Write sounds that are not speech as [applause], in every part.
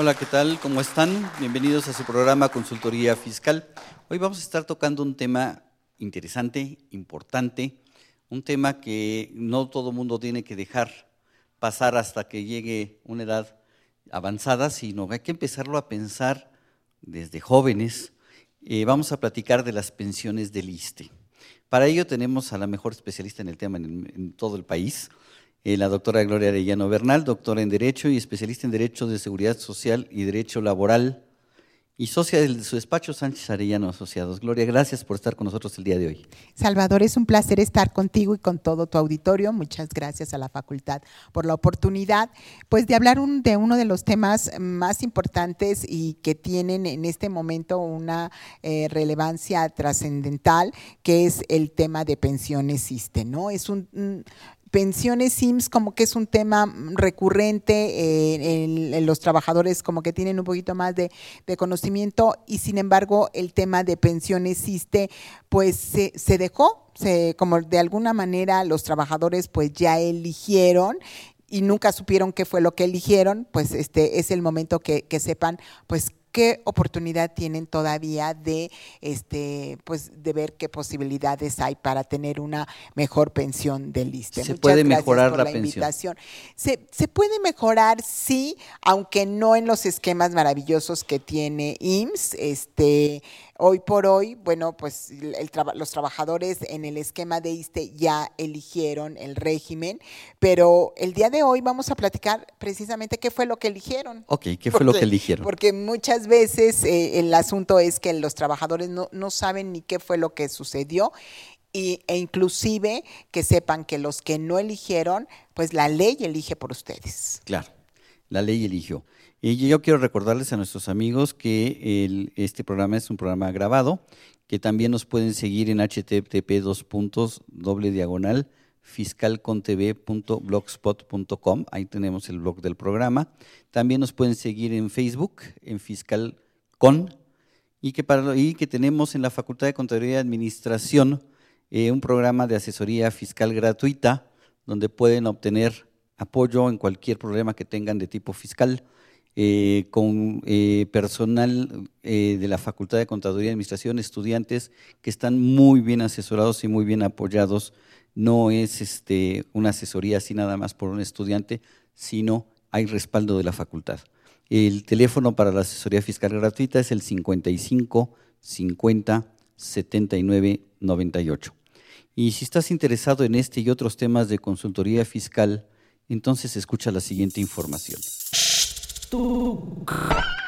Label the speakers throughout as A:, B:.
A: Hola, ¿qué tal? ¿Cómo están? Bienvenidos a su programa Consultoría Fiscal. Hoy vamos a estar tocando un tema interesante, importante, un tema que no todo mundo tiene que dejar pasar hasta que llegue una edad avanzada, sino que hay que empezarlo a pensar desde jóvenes. Eh, vamos a platicar de las pensiones del ISTE. Para ello tenemos a la mejor especialista en el tema en, en todo el país, eh, la doctora Gloria Arellano Bernal, doctora en Derecho y especialista en Derecho de Seguridad Social y Derecho Laboral y socia de su despacho Sánchez Arellano Asociados. Gloria, gracias por estar con nosotros el día de hoy.
B: Salvador, es un placer estar contigo y con todo tu auditorio. Muchas gracias a la facultad por la oportunidad, pues de hablar de uno de los temas más importantes y que tienen en este momento una eh, relevancia trascendental, que es el tema de pensiones ISTE, ¿no? Es un pensiones SIMS como que es un tema recurrente, eh, en, los trabajadores como que tienen un poquito más de, de, conocimiento y sin embargo el tema de pensiones SISTE pues se, se dejó, se, como de alguna manera los trabajadores pues ya eligieron y nunca supieron qué fue lo que eligieron, pues este es el momento que, que sepan pues qué oportunidad tienen todavía de este pues de ver qué posibilidades hay para tener una mejor pensión del ISTE.
A: Se Muchas puede mejorar la, la pensión.
B: Se, se, puede mejorar, sí, aunque no en los esquemas maravillosos que tiene IMSS, este Hoy por hoy, bueno, pues el los trabajadores en el esquema de ISTE ya eligieron el régimen, pero el día de hoy vamos a platicar precisamente qué fue lo que eligieron.
A: Ok, ¿qué fue porque, lo que eligieron?
B: Porque muchas veces eh, el asunto es que los trabajadores no, no saben ni qué fue lo que sucedió y, e inclusive que sepan que los que no eligieron, pues la ley elige por ustedes.
A: Claro, la ley eligió. Y yo quiero recordarles a nuestros amigos que este programa es un programa grabado, que también nos pueden seguir en http dos puntos doble diagonal fiscalcontv.blogspot.com, ahí tenemos el blog del programa. También nos pueden seguir en Facebook, en fiscalcon, y que, y que tenemos en la Facultad de Contaduría y Administración eh, un programa de asesoría fiscal gratuita, donde pueden obtener apoyo en cualquier problema que tengan de tipo fiscal eh, con eh, personal eh, de la Facultad de Contaduría y Administración, estudiantes que están muy bien asesorados y muy bien apoyados. No es este, una asesoría así nada más por un estudiante, sino hay respaldo de la facultad. El teléfono para la asesoría fiscal gratuita es el 55 50 79 98. Y si estás interesado en este y otros temas de consultoría fiscal, entonces escucha la siguiente información. 人が。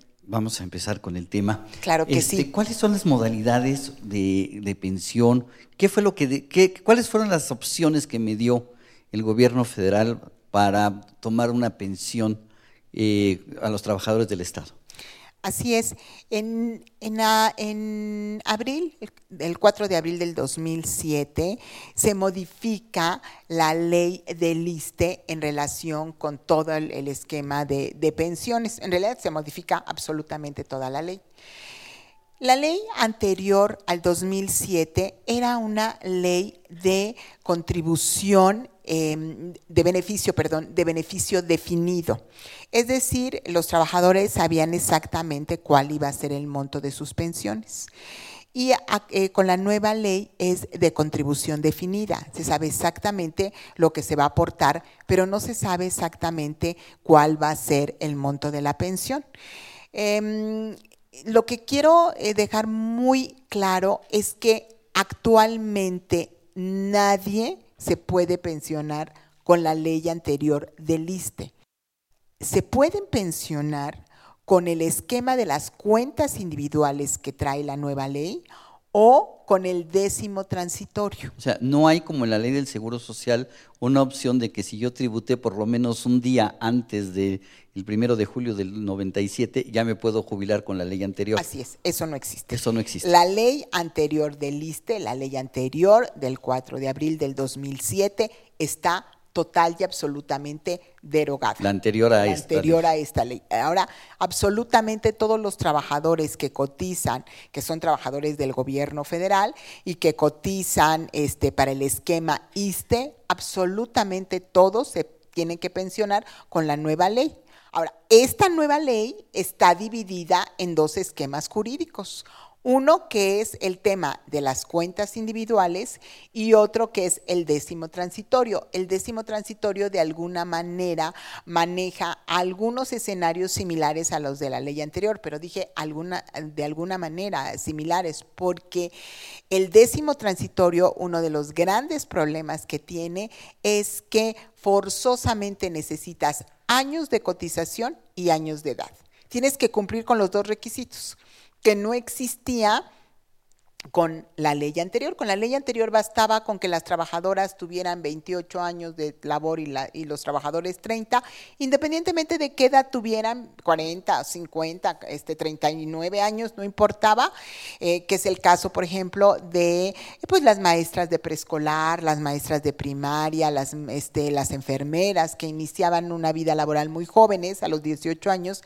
A: vamos a empezar con el tema.
B: Claro que
A: Este,
B: sí.
A: ¿Cuáles son las modalidades de, de pensión? ¿Qué fue lo que, de- qué- cuáles fueron las opciones que me dio el gobierno federal para tomar una pensión eh, a los trabajadores del Estado?
B: Así es. En, en, en abril, el, el 4 de abril del 2007, se modifica la ley del ISTE en relación con todo el, el esquema de, de pensiones. En realidad se modifica absolutamente toda la ley. La ley anterior al 2007 era una ley de contribución, eh, de beneficio, perdón, de beneficio definido. Es decir, los trabajadores sabían exactamente cuál iba a ser el monto de sus pensiones. Y eh, con la nueva ley es de contribución definida. Se sabe exactamente lo que se va a aportar, pero no se sabe exactamente cuál va a ser el monto de la pensión. Em, lo que quiero eh, dejar muy claro es que actualmente nadie se puede pensionar con la ley anterior del ISTE. Se pueden pensionar con el esquema de las cuentas individuales que trae la nueva ley o con el décimo transitorio.
A: O sea, no hay como en la ley del Seguro Social una opción de que si yo tributé por lo menos un día antes del primero de julio del 97, ya me puedo jubilar con la ley anterior.
B: Así es, eso no existe.
A: Eso no existe.
B: La ley anterior del ISTE, la ley anterior del 4 de abril del 2007, está total y absolutamente derogada.
A: La anterior a
B: La
A: esta.
B: anterior a esta ley. Ahora, absolutamente todos los trabajadores que cotizan, que son trabajadores del gobierno federal y que cotizan este, para el esquema ISTE, absolutamente todos se tienen que pensionar con la nueva ley. Ahora, esta nueva ley está dividida en dos esquemas jurídicos. Uno que es el tema de las cuentas individuales y otro que es el décimo transitorio. El décimo transitorio de alguna manera maneja algunos escenarios similares a los de la ley anterior, pero dije de alguna manera similares porque el décimo transitorio, uno de los grandes problemas que tiene es que forzosamente necesitas años de cotización y años de edad. Tienes que cumplir con los dos requisitos que no existía con la ley anterior. Con la ley anterior bastaba con que las trabajadoras tuvieran 28 años de labor y, la, y los trabajadores 30, independientemente de qué edad tuvieran, 40, 50, este, 39 años, no importaba, eh, que es el caso, por ejemplo, de pues, las maestras de preescolar, las maestras de primaria, las, este, las enfermeras que iniciaban una vida laboral muy jóvenes, a los 18 años,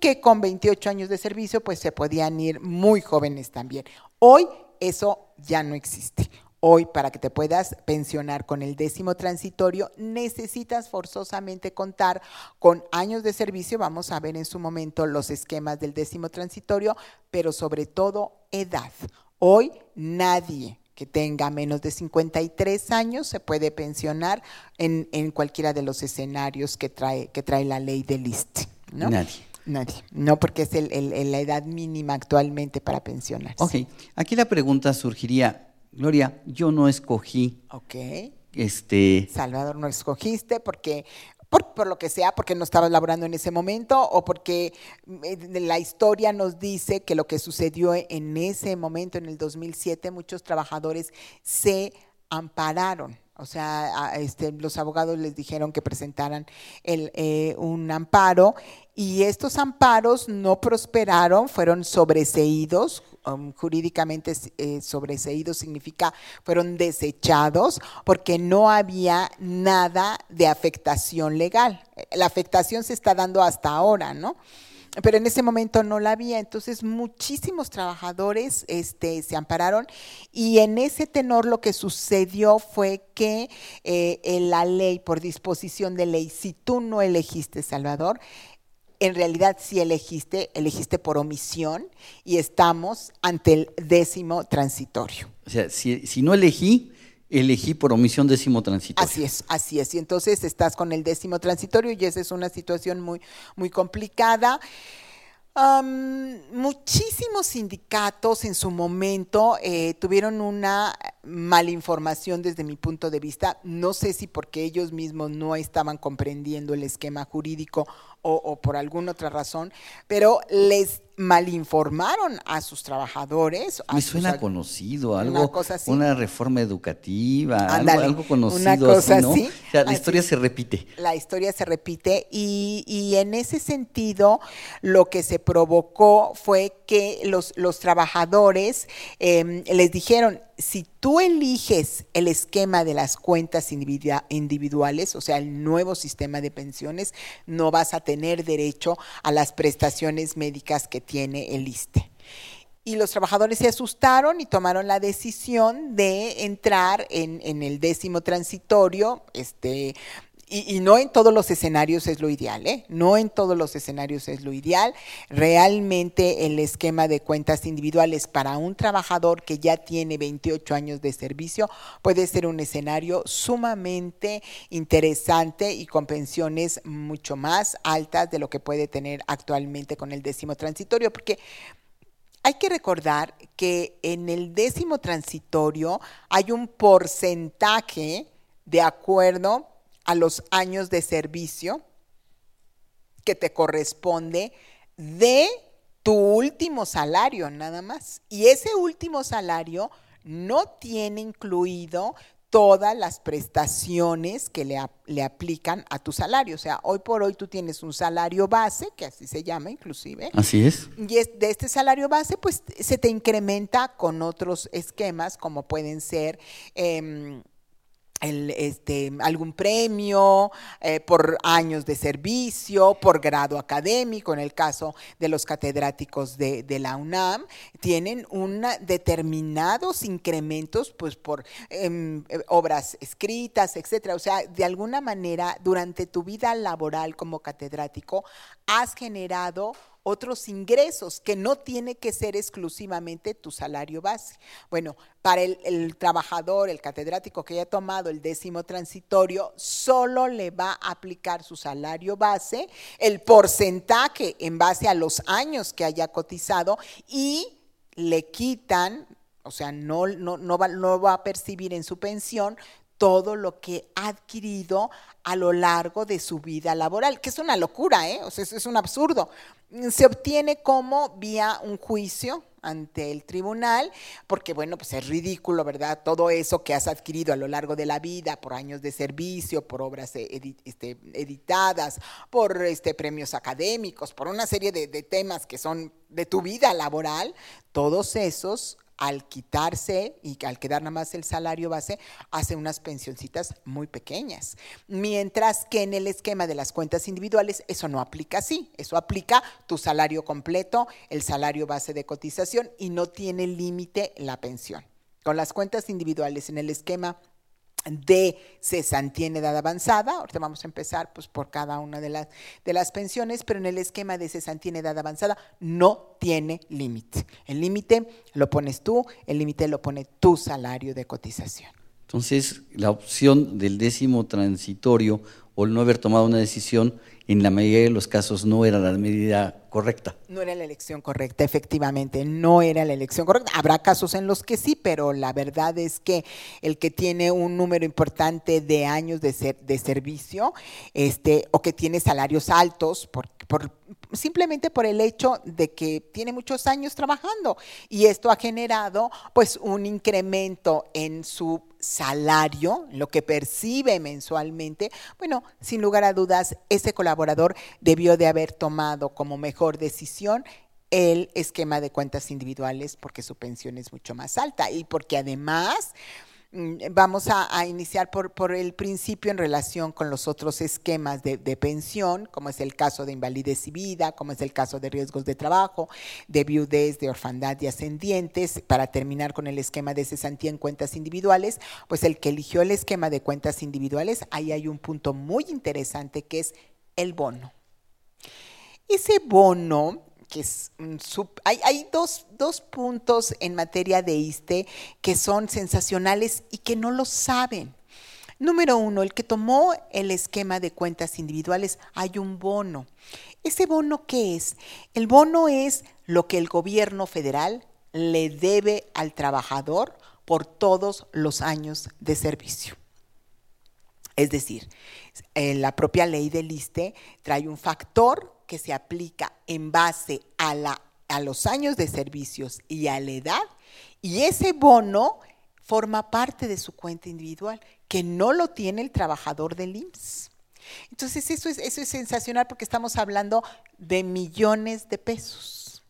B: que con 28 años de servicio pues se podían ir muy jóvenes también. Hoy eso ya no existe. Hoy para que te puedas pensionar con el décimo transitorio necesitas forzosamente contar con años de servicio. Vamos a ver en su momento los esquemas del décimo transitorio, pero sobre todo edad. Hoy nadie que tenga menos de 53 años se puede pensionar en, en cualquiera de los escenarios que trae, que trae la ley del ISTE. ¿no?
A: Nadie.
B: Nadie. No, porque es el, la edad mínima actualmente para pensionarse.
A: Ok, aquí la pregunta surgiría, Gloria, yo no escogí.
B: Ok.
A: Este.
B: Salvador, no escogiste porque por, por, lo que sea, porque no estabas laborando en ese momento o porque eh, la historia nos dice que lo que sucedió en ese momento, en el 2007, muchos trabajadores se ampararon. O sea, a, este, los abogados les dijeron que presentaran el, eh, un amparo y estos amparos no prosperaron, fueron sobreseídos, um, jurídicamente eh, sobreseídos significa fueron desechados porque no había nada de afectación legal. La afectación se está dando hasta ahora, ¿no? Pero en ese momento no la había, entonces muchísimos trabajadores este, se ampararon y en ese tenor lo que sucedió fue que eh, la ley, por disposición de ley, si tú no elegiste Salvador, en realidad si elegiste, elegiste por omisión y estamos ante el décimo transitorio.
A: O sea, si, si no elegí, elegí por omisión décimo transitorio.
B: Así es, así es. Y entonces estás con el décimo transitorio y esa es una situación muy, muy complicada. muchísimos sindicatos en su momento eh, tuvieron una malinformación desde mi punto de vista. No sé si porque ellos mismos no estaban comprendiendo el esquema jurídico o, por alguna otra razón, pero les malinformaron a sus trabajadores.
A: Me suena conocido, algo, una, reforma educativa, algo, conocido. así, la historia se repite.
B: La historia se repite y, y, en ese sentido lo que se provocó fue que los, los trabajadores em, les dijeron, si tú eliges el esquema de las cuentas individuales, o sea, el nuevo sistema de pensiones, no vas a tener derecho a las prestaciones médicas que tiene el ISTE. Y los trabajadores se asustaron y tomaron la decisión de entrar en, en el décimo transitorio, este, y, no en todos los escenarios es lo ideal, ¿eh? No en todos los escenarios es lo ideal. Realmente el esquema de cuentas individuales para un trabajador que ya tiene 28 años de servicio puede ser un escenario sumamente interesante y con pensiones mucho más altas de lo que puede tener actualmente con el décimo transitorio, porque hay que recordar que en el décimo transitorio hay un porcentaje de acuerdo a los años de servicio que te corresponde de tu último salario nada más. Y ese último salario no tiene incluido todas las prestaciones que le, le, aplican a tu salario. O sea, hoy por hoy tú tienes un salario base, que así se llama inclusive.
A: Así es.
B: Y es, de este salario base, pues se te incrementa con otros esquemas, como pueden ser... Em, el, este, algún premio eh, por años de servicio, por grado académico, en el caso de los catedráticos de, la UNAM, tienen una, determinados incrementos pues, por em, eh, obras escritas, etcétera. O sea, de alguna manera, durante tu vida laboral como catedrático, has generado otros ingresos que no tiene que ser exclusivamente tu salario base. Bueno, para el, trabajador, el catedrático que haya tomado el décimo transitorio, solo le va a aplicar su salario base, el porcentaje en base a los años que haya cotizado y le quitan, o sea, no, no, no, va, no va a percibir en su pensión todo lo que ha adquirido a lo largo de su vida laboral, que es una locura, ¿eh? O sea, es, un absurdo. Se obtiene como vía un juicio ante el tribunal, porque bueno, pues es ridículo, ¿verdad? Todo eso que has adquirido a lo largo de la vida por años de servicio, por obras este, editadas, por este, premios académicos, por una serie de, de temas que son de tu vida laboral, todos esos al quitarse y al quedar nada más el salario base, hace unas pensioncitas muy pequeñas. Mientras que en el esquema de las cuentas individuales, eso no aplica así. Eso aplica tu salario completo, el salario base de cotización y no tiene límite la pensión. Con las cuentas individuales en el esquema de cesantía en edad avanzada, ahorita vamos a empezar pues por cada una de las, de las pensiones, pero en el esquema de cesantía en edad avanzada no tiene límite. El límite lo pones tú, el límite lo pone tu salario de cotización.
A: Entonces, la opción del décimo transitorio o el no haber tomado una decisión en la mayoría de los casos no era la medida correcta.
B: No era la elección correcta, efectivamente, no era la elección correcta. Habrá casos en los que sí, pero la verdad es que el que tiene un número importante de años de, ser, de servicio este, o que tiene salarios altos, por, por, simplemente por el hecho de que tiene muchos años trabajando. Y esto ha generado pues un incremento en su salario, lo que percibe mensualmente, bueno, sin lugar a dudas, ese colaborador debió de haber tomado como mejor decisión el esquema de cuentas individuales porque su pensión es mucho más alta y porque además vamos a, iniciar por, el principio en relación con los otros esquemas de, pensión, como es el caso de invalidez y vida, como es el caso de riesgos de trabajo, de viudez, de orfandad y ascendientes, para terminar con el esquema de cesantía en cuentas individuales, pues el que eligió el esquema de cuentas individuales, ahí hay un punto muy interesante que es el bono. Ese bono, que es hay, hay dos, dos, puntos en materia de ISTE que son sensacionales y que no lo saben. Número uno, el que tomó el esquema de cuentas individuales, hay un bono. ¿Ese bono qué es? El bono es lo que el gobierno federal le debe al trabajador por todos los años de servicio. Es decir, la propia ley del ISTE trae un factor que se aplica en base a, la, a los años de servicios y a la edad, y ese bono forma parte de su cuenta individual, que no lo tiene el trabajador del IMSS. Entonces, eso es, eso es sensacional porque estamos hablando de millones de pesos.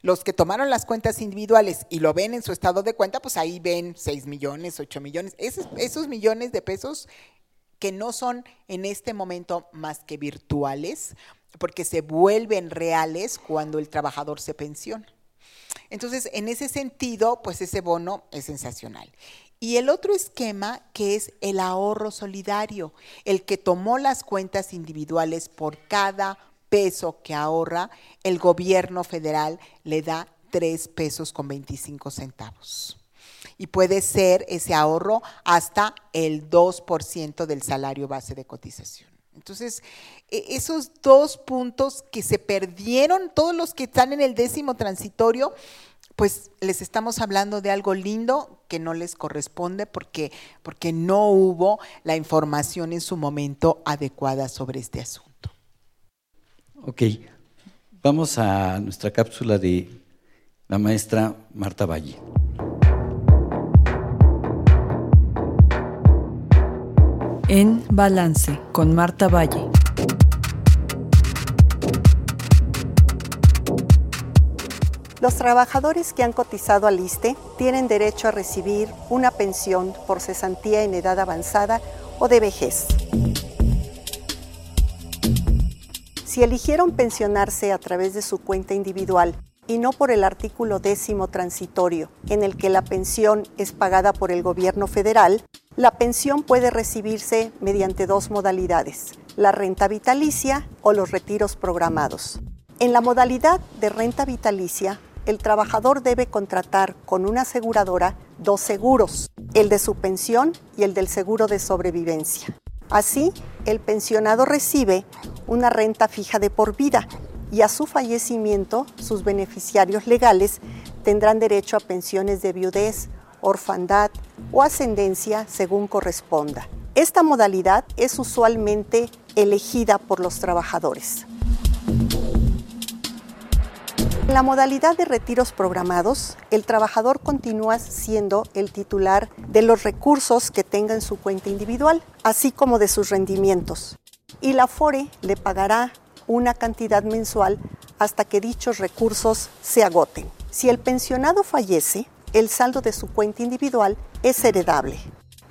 B: Los que tomaron las cuentas individuales y lo ven en su estado de cuenta, pues ahí ven 6 millones, 8 millones. Esos, esos millones de pesos que no son en este momento más que virtuales, porque se vuelven reales cuando el trabajador se pensiona. Entonces, en ese sentido, pues ese bono es sensacional. Y el otro esquema que es el ahorro solidario, el que tomó las cuentas individuales por cada peso que ahorra, el gobierno federal le da tres pesos con 25 centavos. Y puede ser ese ahorro hasta el 2% del salario base de cotización. Entonces, esos dos puntos que se perdieron, todos los que están en el décimo transitorio, pues les estamos hablando de algo lindo que no les corresponde porque, porque no hubo la información en su momento adecuada sobre este asunto.
A: Ok, vamos a nuestra cápsula de la maestra Marta Valle.
C: En Balance con Marta Valle.
D: Los trabajadores que han cotizado al ISTE tienen derecho a recibir una pensión por cesantía en edad avanzada o de vejez. Si eligieron pensionarse a través de su cuenta individual y no por el artículo décimo transitorio, en el que la pensión es pagada por el gobierno federal, la pensión puede recibirse mediante dos modalidades, la renta vitalicia o los retiros programados. En la modalidad de renta vitalicia, el trabajador debe contratar con una aseguradora dos seguros, el de su pensión y el del seguro de sobrevivencia. Así, el pensionado recibe una renta fija de por vida y a su fallecimiento sus beneficiarios legales tendrán derecho a pensiones de viudez orfandad o ascendencia según corresponda. Esta modalidad es usualmente elegida por los trabajadores. En la modalidad de retiros programados, el trabajador continúa siendo el titular de los recursos que tenga en su cuenta individual, así como de sus rendimientos. Y la FORE le pagará una cantidad mensual hasta que dichos recursos se agoten. Si el pensionado fallece, el saldo de su cuenta individual es heredable.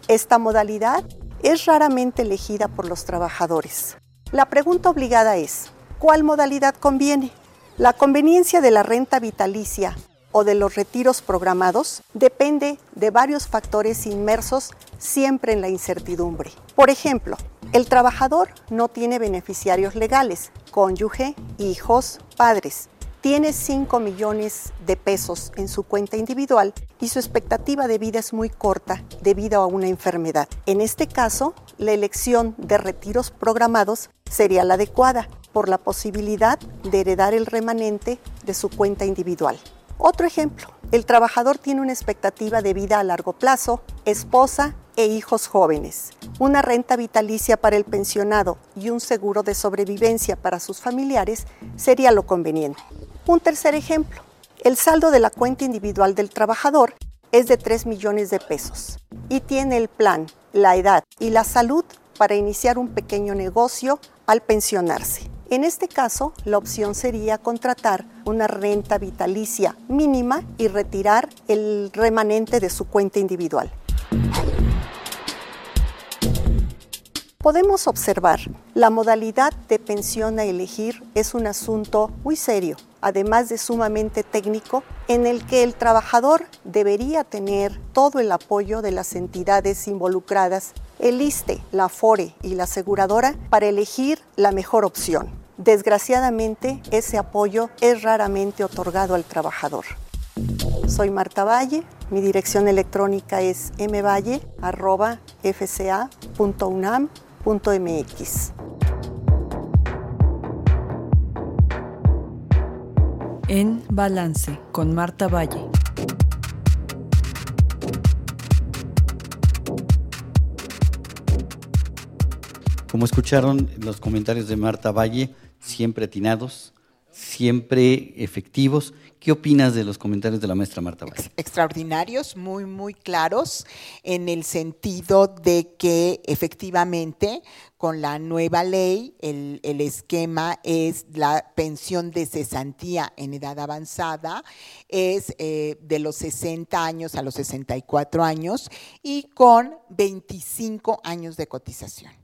D: Esta modalidad es raramente elegida por los trabajadores. La pregunta obligada es, ¿cuál modalidad conviene? La conveniencia de la renta vitalicia o de los retiros programados depende de varios factores inmersos siempre en la incertidumbre. Por ejemplo, el trabajador no tiene beneficiarios legales, cónyuge, hijos, padres, tiene 5 millones de pesos en su cuenta individual y su expectativa de vida es muy corta debido a una enfermedad. En este caso, la elección de retiros programados sería la adecuada por la posibilidad de heredar el remanente de su cuenta individual. Otro ejemplo, el trabajador tiene una expectativa de vida a largo plazo, esposa e hijos jóvenes, una renta vitalicia para el pensionado y un seguro de sobrevivencia para sus familiares sería lo conveniente. Un tercer ejemplo, el saldo de la cuenta individual del trabajador es de 3 millones de pesos y tiene el plan, la edad y la salud para iniciar un pequeño negocio al pensionarse. En este caso, la opción sería contratar una renta vitalicia mínima y retirar el remanente de su cuenta individual. Podemos observar, la modalidad de pensión a elegir es un asunto muy serio además de sumamente técnico, en el que el trabajador debería tener todo el apoyo de las entidades involucradas, el ISTE, la FORE y la aseguradora, para elegir la mejor opción. Desgraciadamente, ese apoyo es raramente otorgado al trabajador. Soy Marta Valle, mi dirección electrónica es mvalle.fca.unam.mx.
C: En Balance con Marta Valle.
A: Como escucharon los comentarios de Marta Valle, siempre atinados, siempre efectivos. ¿Qué opinas de los comentarios de la maestra Marta Valle?
B: Extraordinarios, muy, muy claros, en el sentido de que efectivamente con la nueva ley el, esquema es la pensión de cesantía en edad avanzada, es eh, de los 60 años a los 64 años y con 25 años de cotización.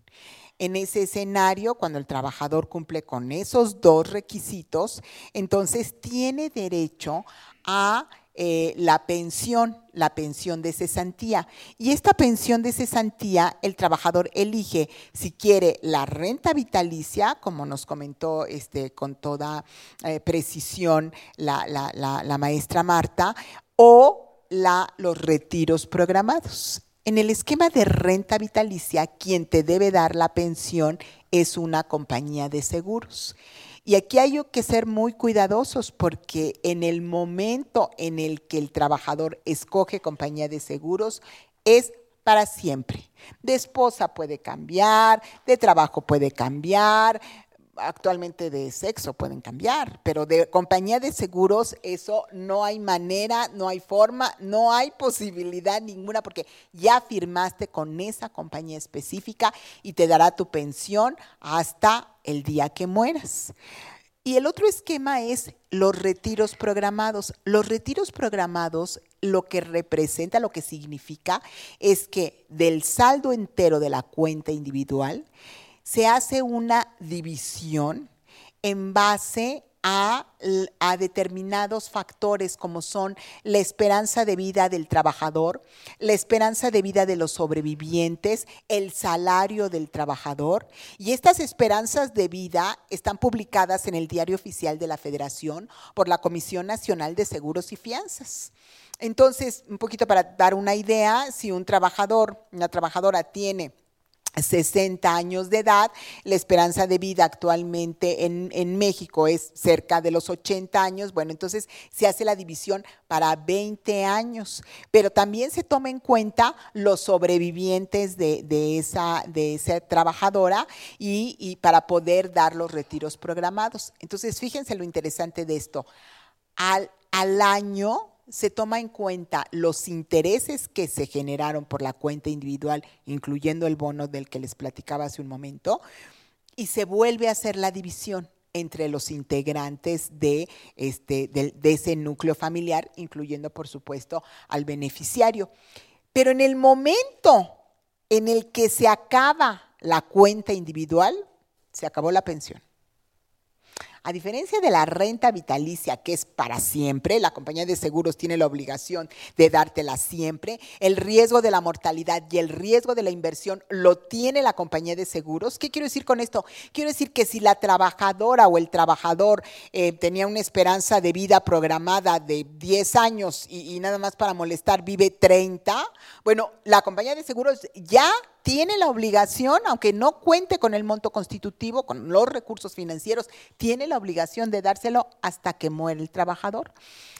B: En ese escenario, cuando el trabajador cumple con esos dos requisitos, entonces tiene derecho a eh, la pensión, la pensión de cesantía. Y esta pensión de cesantía, el trabajador elige si quiere la renta vitalicia, como nos comentó este, con toda eh, precisión la, maestra Marta, o los retiros programados. En el esquema de renta vitalicia, quien te debe dar la pensión es una compañía de seguros. Y aquí hay que ser muy cuidadosos porque en el momento en el que el trabajador escoge compañía de seguros es para siempre. De esposa puede cambiar, de trabajo puede cambiar, actualmente de sexo pueden cambiar, pero de compañía de seguros eso no hay manera, no hay forma, no hay posibilidad ninguna porque ya firmaste con esa compañía específica y te dará tu pensión hasta el día que mueras. Y el otro esquema es los retiros programados. Los retiros programados lo que representa, lo que significa es que del saldo entero de la cuenta individual, se hace una división en base a, determinados factores como son la esperanza de vida del trabajador, la esperanza de vida de los sobrevivientes, el salario del trabajador. Y estas esperanzas de vida están publicadas en el Diario Oficial de la Federación por la Comisión Nacional de Seguros y Fianzas. Entonces, un poquito para dar una idea, si un trabajador, una trabajadora tiene 60 años de edad. La esperanza de vida actualmente en, en, México es cerca de los 80 años. Bueno, entonces se hace la división para 20 años, pero también se toma en cuenta los sobrevivientes de, de esa, de esa trabajadora y, y para poder dar los retiros programados. Entonces, fíjense lo interesante de esto. Al, al año se toma en cuenta los intereses que se generaron por la cuenta individual, incluyendo el bono del que les platicaba hace un momento, y se vuelve a hacer la división entre los integrantes de, este, de, de ese núcleo familiar, incluyendo, por supuesto, al beneficiario. Pero en el momento en el que se acaba la cuenta individual, se acabó la pensión. A diferencia de la renta vitalicia, que es para siempre, la compañía de seguros tiene la obligación de dártela siempre, el riesgo de la mortalidad y el riesgo de la inversión lo tiene la compañía de seguros. ¿Qué quiero decir con esto? Quiero decir que si la trabajadora o el trabajador eh, tenía una esperanza de vida programada de 10 años y, y nada más para molestar vive 30, bueno, la compañía de seguros ya tiene la obligación, aunque no cuente con el monto constitutivo, con los recursos financieros, tiene la obligación de dárselo hasta que muere el trabajador.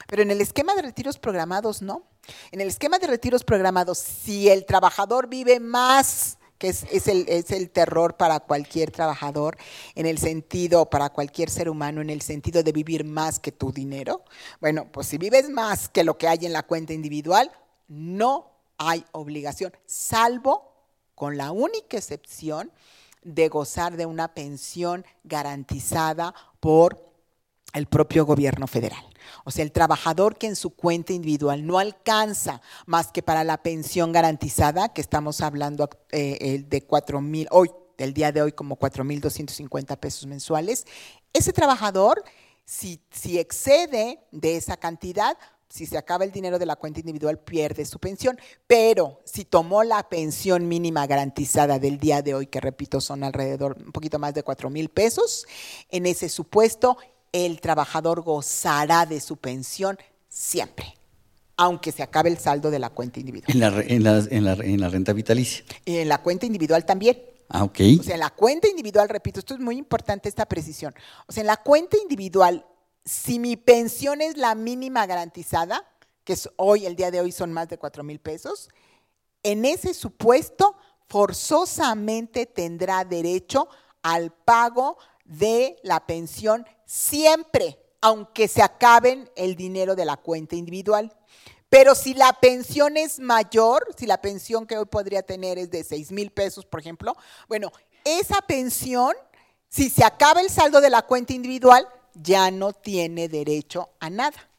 B: Pero en el esquema de retiros programados, no. En el esquema de retiros programados, si el trabajador vive más que es, el, el, terror para cualquier trabajador, en el sentido, para cualquier ser humano, en el sentido de vivir más que tu dinero. Bueno, pues si vives más que lo que hay en la cuenta individual, no hay obligación, salvo con la única excepción de gozar de una pensión garantizada por el propio gobierno federal. O sea, el trabajador que en su cuenta individual no alcanza más que para la pensión garantizada, que estamos hablando eh, de 4 mil, hoy, del día de hoy, como 4 mil 250 pesos mensuales, ese trabajador, si, si excede de esa cantidad, si se acaba el dinero de la cuenta individual, pierde su pensión. Pero si tomó la pensión mínima garantizada del día de hoy, que repito, son alrededor, un poquito más de 4 mil pesos, en ese supuesto, el trabajador gozará de su pensión siempre aunque se acabe el saldo de la cuenta individual.
A: En la, en la, en la, en la renta vitalicia.
B: Y en la cuenta individual también.
A: Ah, ok.
B: O sea, en la cuenta individual, repito, esto es muy importante esta precisión. O sea, en la cuenta individual, si mi pensión es la mínima garantizada, que es hoy, el día de hoy son más de 4 mil pesos, en ese supuesto forzosamente tendrá derecho al pago de la pensión siempre, aunque se acaben el dinero de la cuenta individual. Pero si la pensión es mayor, si la pensión que hoy podría tener es de 6 mil pesos, por ejemplo, bueno, esa pensión, si se acaba el saldo de la cuenta individual, ya no tiene derecho a nada.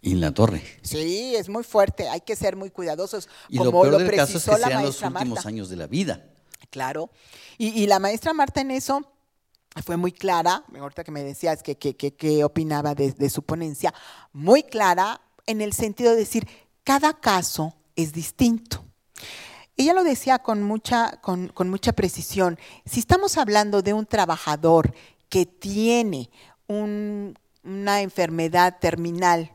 A: Y la torre.
B: Sí, es muy fuerte, hay que ser muy cuidadosos.
A: Y como lo peor del caso es que sean los últimos años de la vida.
B: Claro. Y, la maestra Marta en eso fue muy clara, ahorita que me decías que, que, opinaba de, de, su ponencia, muy clara en el sentido de decir, cada caso es distinto. Ella lo decía con mucha, con, mucha precisión. Si estamos hablando de un trabajador que tiene una enfermedad terminal,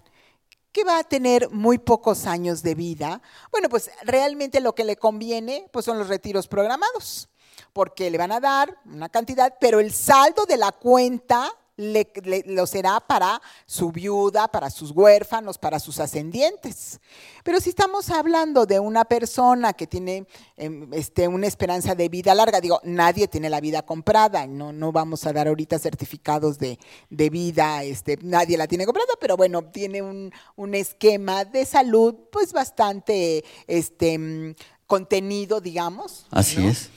B: que va a tener muy pocos años de vida, bueno, pues realmente lo que le conviene pues son los retiros programados, porque le van a dar una cantidad, pero el saldo de la cuenta le, lo será para su viuda, para sus huérfanos, para sus ascendientes. Pero si estamos hablando de una persona que tiene em, este, una esperanza de vida larga, digo, nadie tiene la vida comprada, no, no vamos a dar ahorita certificados de, de vida, este, nadie la tiene comprada, pero bueno, tiene un, un esquema de salud pues bastante este, mm, contenido, digamos.
A: Así es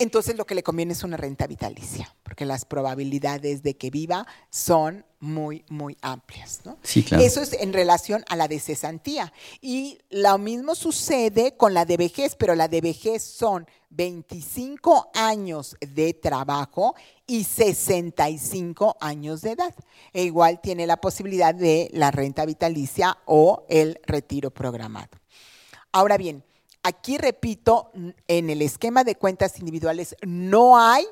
B: entonces lo que le conviene es una renta vitalicia, porque las probabilidades de que viva son muy, muy amplias. ¿no?
A: Sí, claro.
B: Eso es en relación a la de cesantía. Y lo mismo sucede con la de vejez, pero la de vejez son 25 años de trabajo y 65 años de edad. E igual tiene la posibilidad de la renta vitalicia o el retiro programado. Ahora bien, Aquí repito, en el esquema de cuentas individuales no hay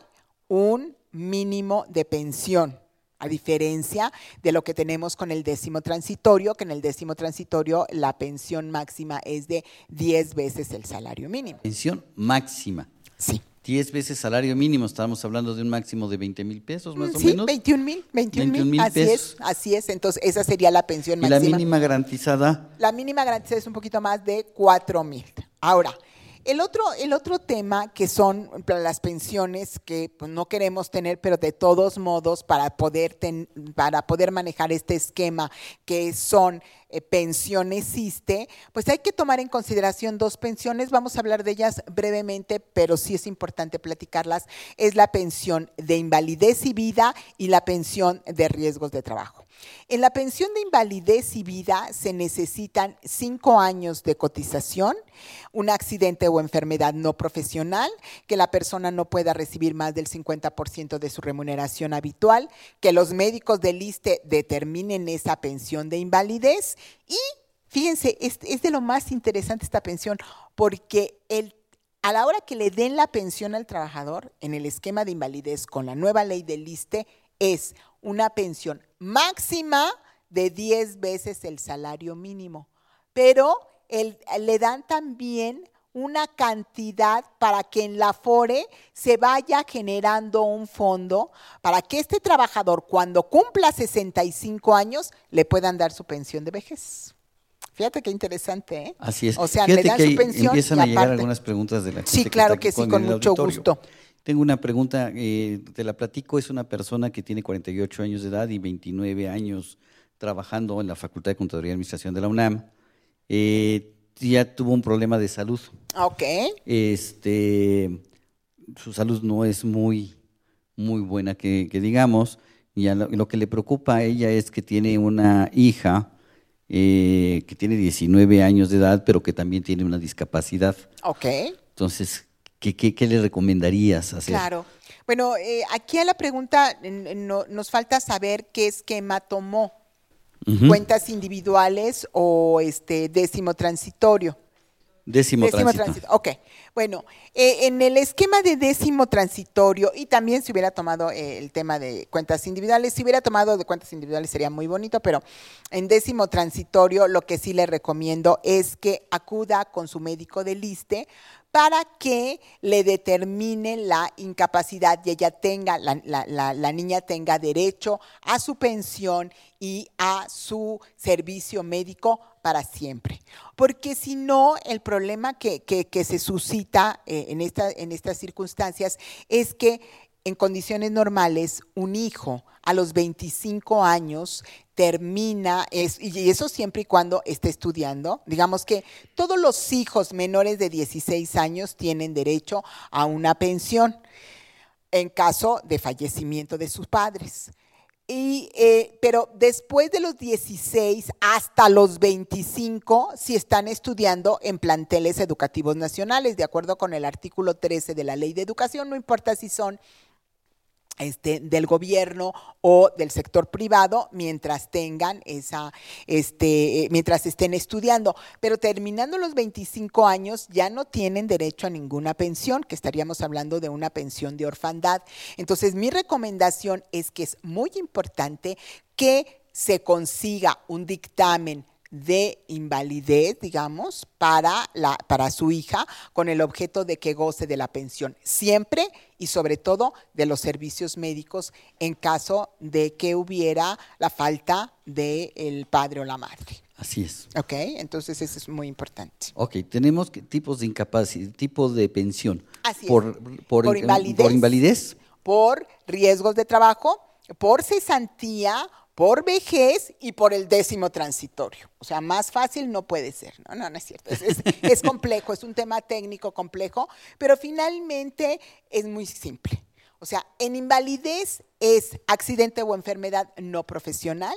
B: un mínimo de pensión, a diferencia de lo que tenemos con el décimo transitorio, que en el décimo transitorio la pensión máxima es de 10 veces el salario mínimo.
A: Pensión máxima.
B: Sí.
A: 10 veces salario mínimo, estamos hablando de un máximo de 20 mil pesos más o menos.
B: 21 mil, 21 mil, así es, así es, entonces esa sería la pensión máxima.
A: ¿Y la mínima garantizada?
B: La mínima garantizada es un poquito más de 4 mil. Ahora, el otro, el otro tema que son las pensiones que pues, no queremos tener, pero de todos modos para poder, para poder manejar este esquema que son eh, pensiones existe, pues hay que tomar en consideración dos pensiones. Vamos a hablar de ellas brevemente, pero sí es importante platicarlas. Es la pensión de invalidez y vida y la pensión de riesgos de trabajo. En la pensión de invalidez y vida se necesitan cinco años de cotización, un accidente o enfermedad no profesional, que la persona no pueda recibir más del 50% de su remuneración habitual, que los médicos del ISTE determinen esa pensión de invalidez. Y fíjense, es, de lo más interesante esta pensión, porque el a la hora que le den la pensión al trabajador en el esquema de invalidez con la nueva ley del ISTE es una pensión máxima de 10 veces el salario mínimo, pero le dan también una cantidad para que en la FORE se vaya generando un fondo para que este trabajador cuando cumpla 65 años le puedan dar su pensión de vejez. Fíjate qué interesante, ¿eh?
A: Así es.
B: O sea, le dan su pensión
A: empiezan a llegar algunas preguntas de la gente
B: Sí, claro que, sí, con mucho gusto.
A: Tengo una pregunta, eh, te la platico, es una persona que tiene 48 años de edad y 29 años trabajando en la Facultad de Contaduría y Administración de la UNAM. Eh, ya tuvo un problema de salud.
B: Ok.
A: Este, su salud no es muy, muy buena, que, digamos. Y lo, que le preocupa a ella es que tiene una hija eh, que tiene 19 años de edad, pero que también tiene una discapacidad.
B: Ok.
A: Entonces, ¿Qué, le recomendarías hacer?
B: Claro. Bueno, eh, aquí a la pregunta nos falta saber qué esquema tomó. cuentas individuales o este décimo transitorio.
A: Décimo, transitorio.
B: Ok, bueno, eh, en el esquema de décimo transitorio, y también si hubiera tomado eh, el tema de cuentas individuales, si hubiera tomado de cuentas individuales sería muy bonito, pero en décimo transitorio lo que sí le recomiendo es que acuda con su médico de liste para que le determine la incapacidad y ella tenga, la, niña tenga derecho a su pensión y a su servicio médico para siempre. Porque si no, el problema que, se suscita eh, en estas circunstancias es que en condiciones normales, un hijo a los 25 años termina, y eso siempre y cuando esté estudiando, digamos que todos los hijos menores de 16 años tienen derecho a una pensión en caso de fallecimiento de sus padres. Y, eh, pero después de los 16 hasta los 25, si están estudiando en planteles educativos nacionales, de acuerdo con el artículo 13 de la Ley de Educación, no importa si son este, del gobierno o del sector privado mientras tengan esa, este, mientras estén estudiando. Pero terminando los 25 años ya no tienen derecho a ninguna pensión, que estaríamos hablando de una pensión de orfandad. Entonces mi recomendación es que es muy importante que se consiga un dictamen de invalidez, digamos, para, la, para su hija con el objeto de que goce de la pensión, siempre y sobre todo de los servicios médicos en caso de que hubiera la falta del el padre o la madre.
A: Así es.
B: Ok, entonces eso es muy importante.
A: Ok, tenemos tipos de incapacidad, tipos de pensión.
B: Así
A: por,
B: es.
A: Por, por invalidez.
B: Por riesgos de trabajo, por cesantía, por vejez y por el décimo transitorio. O sea, más fácil no puede ser, ¿no? No, no es cierto. [laughs] Es, complejo, es un tema técnico complejo, pero finalmente es muy simple. O sea, en invalidez es accidente o enfermedad no profesional,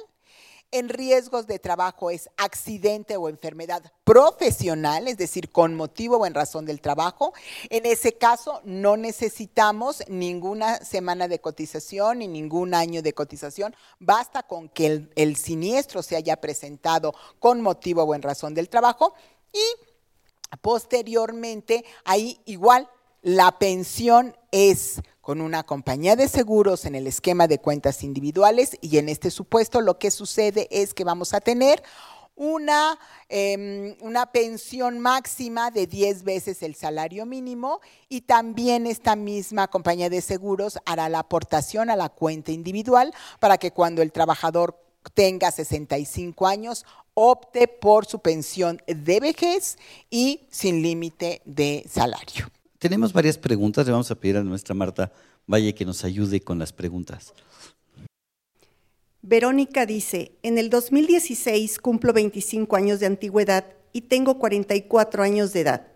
B: en riesgos de trabajo es accidente o enfermedad profesional, es decir, con motivo o en razón del trabajo. En ese caso no necesitamos ninguna semana de cotización ni ningún año de cotización. Basta con que el, el siniestro se haya presentado con motivo o en razón del trabajo y posteriormente ahí igual la pensión es con una compañía de seguros en el esquema de cuentas individuales y en este supuesto lo que sucede es que vamos a tener una, em, una pensión máxima de 10 veces el salario mínimo y también esta misma compañía de seguros hará la aportación a la cuenta individual para que cuando el trabajador tenga 65 años opte por su pensión de vejez y sin límite de salario.
A: Tenemos varias preguntas, le vamos a pedir a nuestra Marta Valle que nos ayude con las preguntas.
D: Verónica dice, en el 2016 cumplo 25 años de antigüedad y tengo 44 años de edad.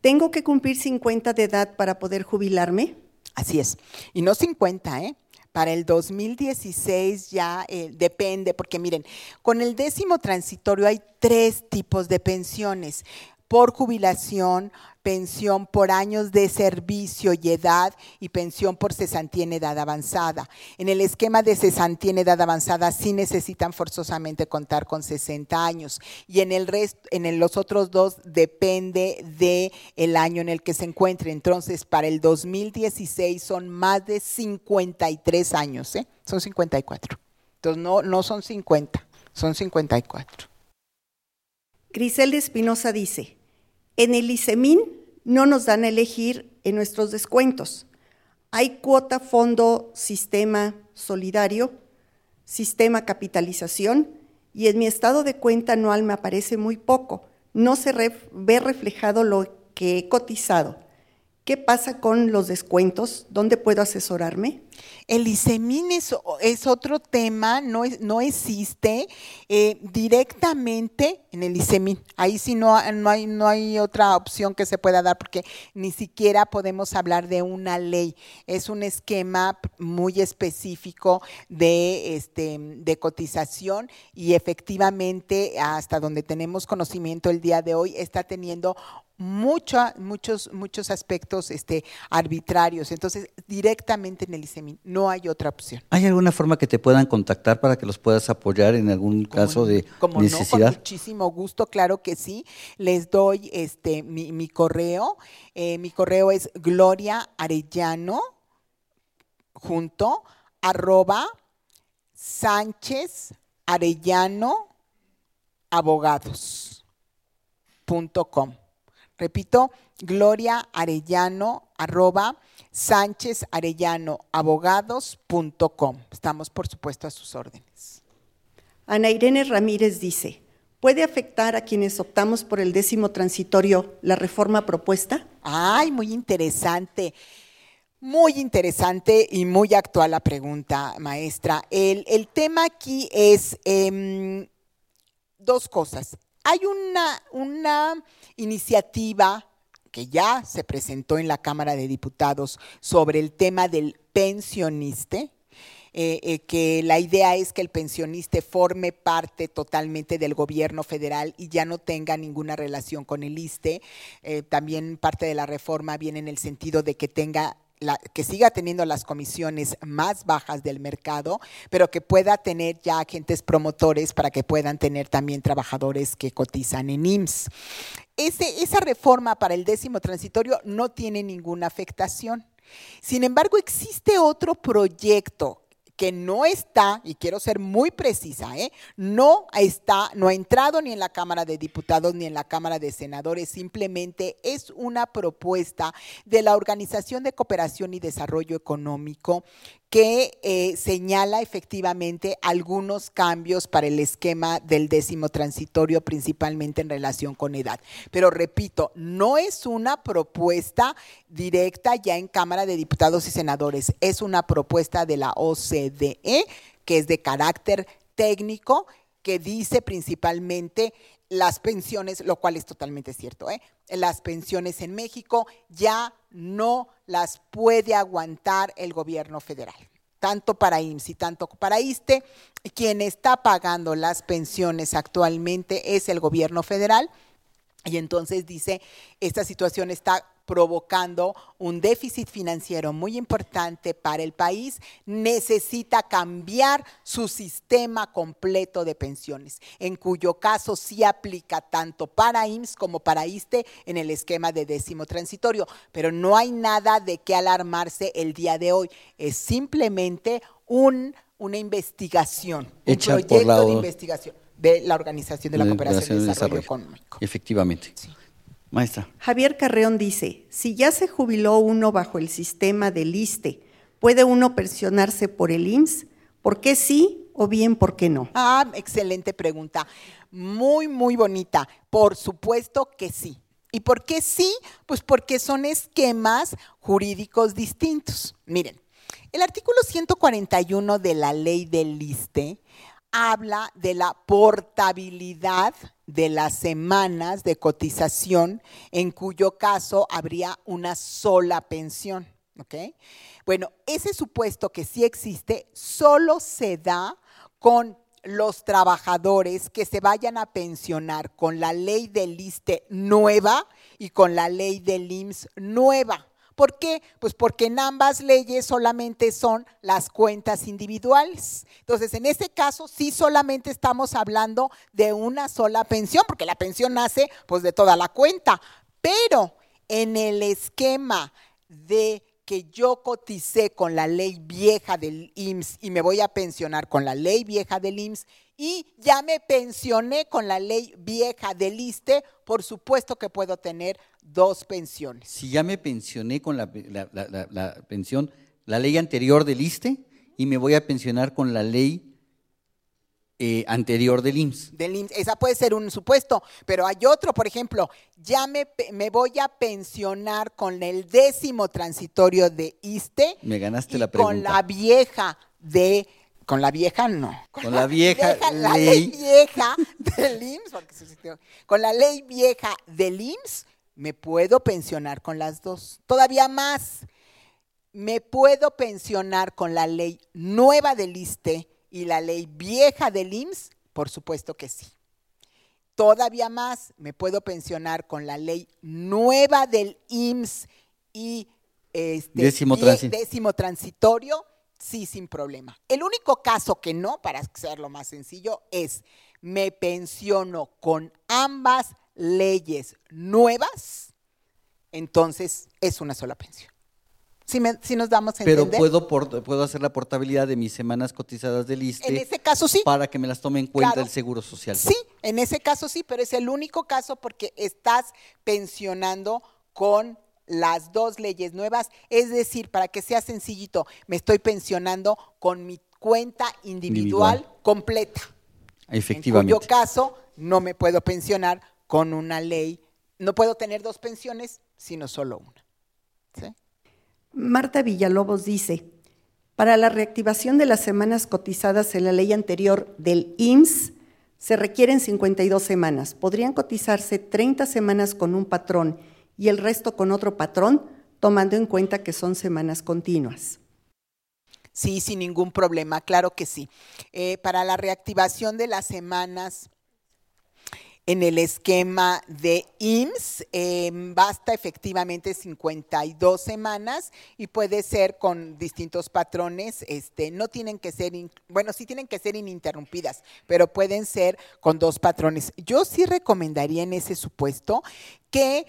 D: ¿Tengo que cumplir 50 de edad para poder jubilarme?
B: Así es. Y no 50, ¿eh? Para el 2016 ya eh, depende, porque miren, con el décimo transitorio hay tres tipos de pensiones por jubilación, pensión por años de servicio y edad y pensión por cesantía en edad avanzada. En el esquema de cesantía en edad avanzada sí necesitan forzosamente contar con 60 años y en el resto, en los otros dos depende de el año en el que se encuentre. Entonces, para el 2016 son más de 53 años, ¿eh? Son 54. Entonces, no, no son 50, son 54.
D: Grisel Espinosa dice, en el ICEMIN no nos dan a elegir en nuestros descuentos. Hay cuota fondo sistema solidario, sistema capitalización y en mi estado de cuenta anual me aparece muy poco. No se ve reflejado lo que he cotizado. ¿Qué pasa con los descuentos? ¿Dónde puedo asesorarme?
B: El ISEMIN es, otro tema, no, no existe eh, directamente en el ISEMIN. Ahí sí no, no, hay, no hay otra opción que se pueda dar porque ni siquiera podemos hablar de una ley. Es un esquema muy específico de, este, de cotización y efectivamente hasta donde tenemos conocimiento el día de hoy está teniendo muchos, muchos aspectos este, arbitrarios. Entonces, directamente en el ISEMIN no hay otra opción.
A: ¿Hay alguna forma que te puedan contactar para que los puedas apoyar en algún caso de
B: Como
A: necesidad?
B: no, con muchísimo gusto, claro que sí. Les doy este mi, mi correo. Eh, mi correo es Gloria Arellano junto arroba Sánchez Arellano abogados.com. Repito, Gloria Arellano arroba Sánchez Arellano abogados.com. Estamos, por supuesto, a sus órdenes.
D: Ana Irene Ramírez dice, ¿puede afectar a quienes optamos por el décimo transitorio la reforma propuesta?
B: Ay, muy interesante. Muy interesante y muy actual la pregunta, maestra. El, el tema aquí es eh, dos cosas. Hay una, una iniciativa que ya se presentó en la Cámara de Diputados sobre el tema del pensioniste, eh, eh, que la idea es que el pensionista forme parte totalmente del gobierno federal y ya no tenga ninguna relación con el ISTE. Eh, también parte de la reforma viene en el sentido de que tenga la, que siga teniendo las comisiones más bajas del mercado, pero que pueda tener ya agentes promotores para que puedan tener también trabajadores que cotizan en IMSS. Esa reforma para el décimo transitorio no tiene ninguna afectación. Sin embargo, existe otro proyecto que no está, y quiero ser muy precisa, ¿eh? no está, no ha entrado ni en la Cámara de Diputados ni en la Cámara de Senadores, simplemente es una propuesta de la Organización de Cooperación y Desarrollo Económico que eh, señala efectivamente algunos cambios para el esquema del décimo transitorio, principalmente en relación con edad. Pero repito, no es una propuesta directa ya en Cámara de Diputados y Senadores, es una propuesta de la OCDE que es de carácter técnico, que dice principalmente las pensiones, lo cual es totalmente cierto, ¿eh? las pensiones en México ya no las puede aguantar el gobierno federal, tanto para IMSS y tanto para ISTE. Quien está pagando las pensiones actualmente es el gobierno federal. Y entonces dice, esta situación está provocando un déficit financiero muy importante para el país, necesita cambiar su sistema completo de pensiones, en cuyo caso sí aplica tanto para IMSS como para ISTE en el esquema de décimo transitorio. Pero no hay nada de qué alarmarse el día de hoy, es simplemente un, una investigación,
A: Hecha
B: un
A: por
B: proyecto
A: la
B: de investigación de la Organización de la Cooperación y Desarrollo
A: Desarrollo.
B: Económico.
A: Efectivamente. Maestra.
D: Javier Carreón dice, si ya se jubiló uno bajo el sistema del ISTE, ¿puede uno pensionarse por el IMSS? ¿Por qué sí o bien por qué no?
B: Ah, excelente pregunta. Muy, muy bonita. Por supuesto que sí. ¿Y por qué sí? Pues porque son esquemas jurídicos distintos. Miren, el artículo 141 de la ley del ISTE habla de la portabilidad de las semanas de cotización, en cuyo caso habría una sola pensión. Bueno, ese supuesto que sí existe solo se da con los trabajadores que se vayan a pensionar con la ley del ISTE nueva y con la ley del IMSS nueva. ¿Por qué? Pues porque en ambas leyes solamente son las cuentas individuales. Entonces, en este caso, sí solamente estamos hablando de una sola pensión, porque la pensión nace pues de toda la cuenta. Pero en el esquema de que yo coticé con la ley vieja del IMSS y me voy a pensionar con la ley vieja del IMSS y ya me pensioné con la ley vieja del ISTE, por supuesto que puedo tener dos pensiones.
A: Si ya me pensioné con la, la- la- pensión, la ley anterior del ISTE y me voy a pensionar con la ley eh, anterior del IMSS.
B: Del IMSS. Esa puede ser un supuesto, pero hay otro, por ejemplo, ya me, me voy a pensionar con el décimo transitorio de ISTE
A: Me ganaste
B: y
A: la pregunta.
B: con la vieja de... Con la vieja no.
A: Con la vieja [laughs]
B: la ley
A: ley.
B: vieja del IMSS, porque con la ley vieja del IMSS me puedo pensionar con las dos. Todavía más, me puedo pensionar con la ley nueva del ISTE y la ley vieja del IMSS, por supuesto que sí. Todavía más, me puedo pensionar con la ley nueva del IMSS y este,
A: Décimo
B: vie-
A: transi-
B: décimo transitorio, sí, sin problema. El único caso que no, para hacerlo más sencillo, es me pensiono con ambas leyes nuevas, entonces es una sola pensión. Si, me, si nos damos a
A: Pero
B: entender.
A: puedo, por- puedo hacer la portabilidad de mis semanas cotizadas del ISSSTE
B: En ese caso sí.
A: para que me las tome en cuenta
B: Claro.
A: el Seguro Social.
B: Sí, en ese caso sí, pero es el único caso porque estás pensionando con las dos leyes nuevas. Es decir, para que sea sencillito, me estoy pensionando con mi cuenta individual,
A: Individual.
B: completa.
A: Efectivamente.
B: En cuyo caso no me puedo pensionar con una ley. No puedo tener dos pensiones, sino solo una. ¿Sí?
D: Marta Villalobos dice, para la reactivación de las semanas cotizadas en la ley anterior del IMSS, se requieren 52 semanas. Podrían cotizarse 30 semanas con un patrón y el resto con otro patrón, tomando en cuenta que son semanas continuas.
B: Sí, sin ningún problema, claro que sí. Eh, para la reactivación de las semanas en el esquema de IMSS, eh, basta efectivamente 52 semanas y puede ser con distintos patrones. Este, no tienen que ser, bueno, sí tienen que ser ininterrumpidas, pero pueden ser con dos patrones. Yo sí recomendaría en ese supuesto que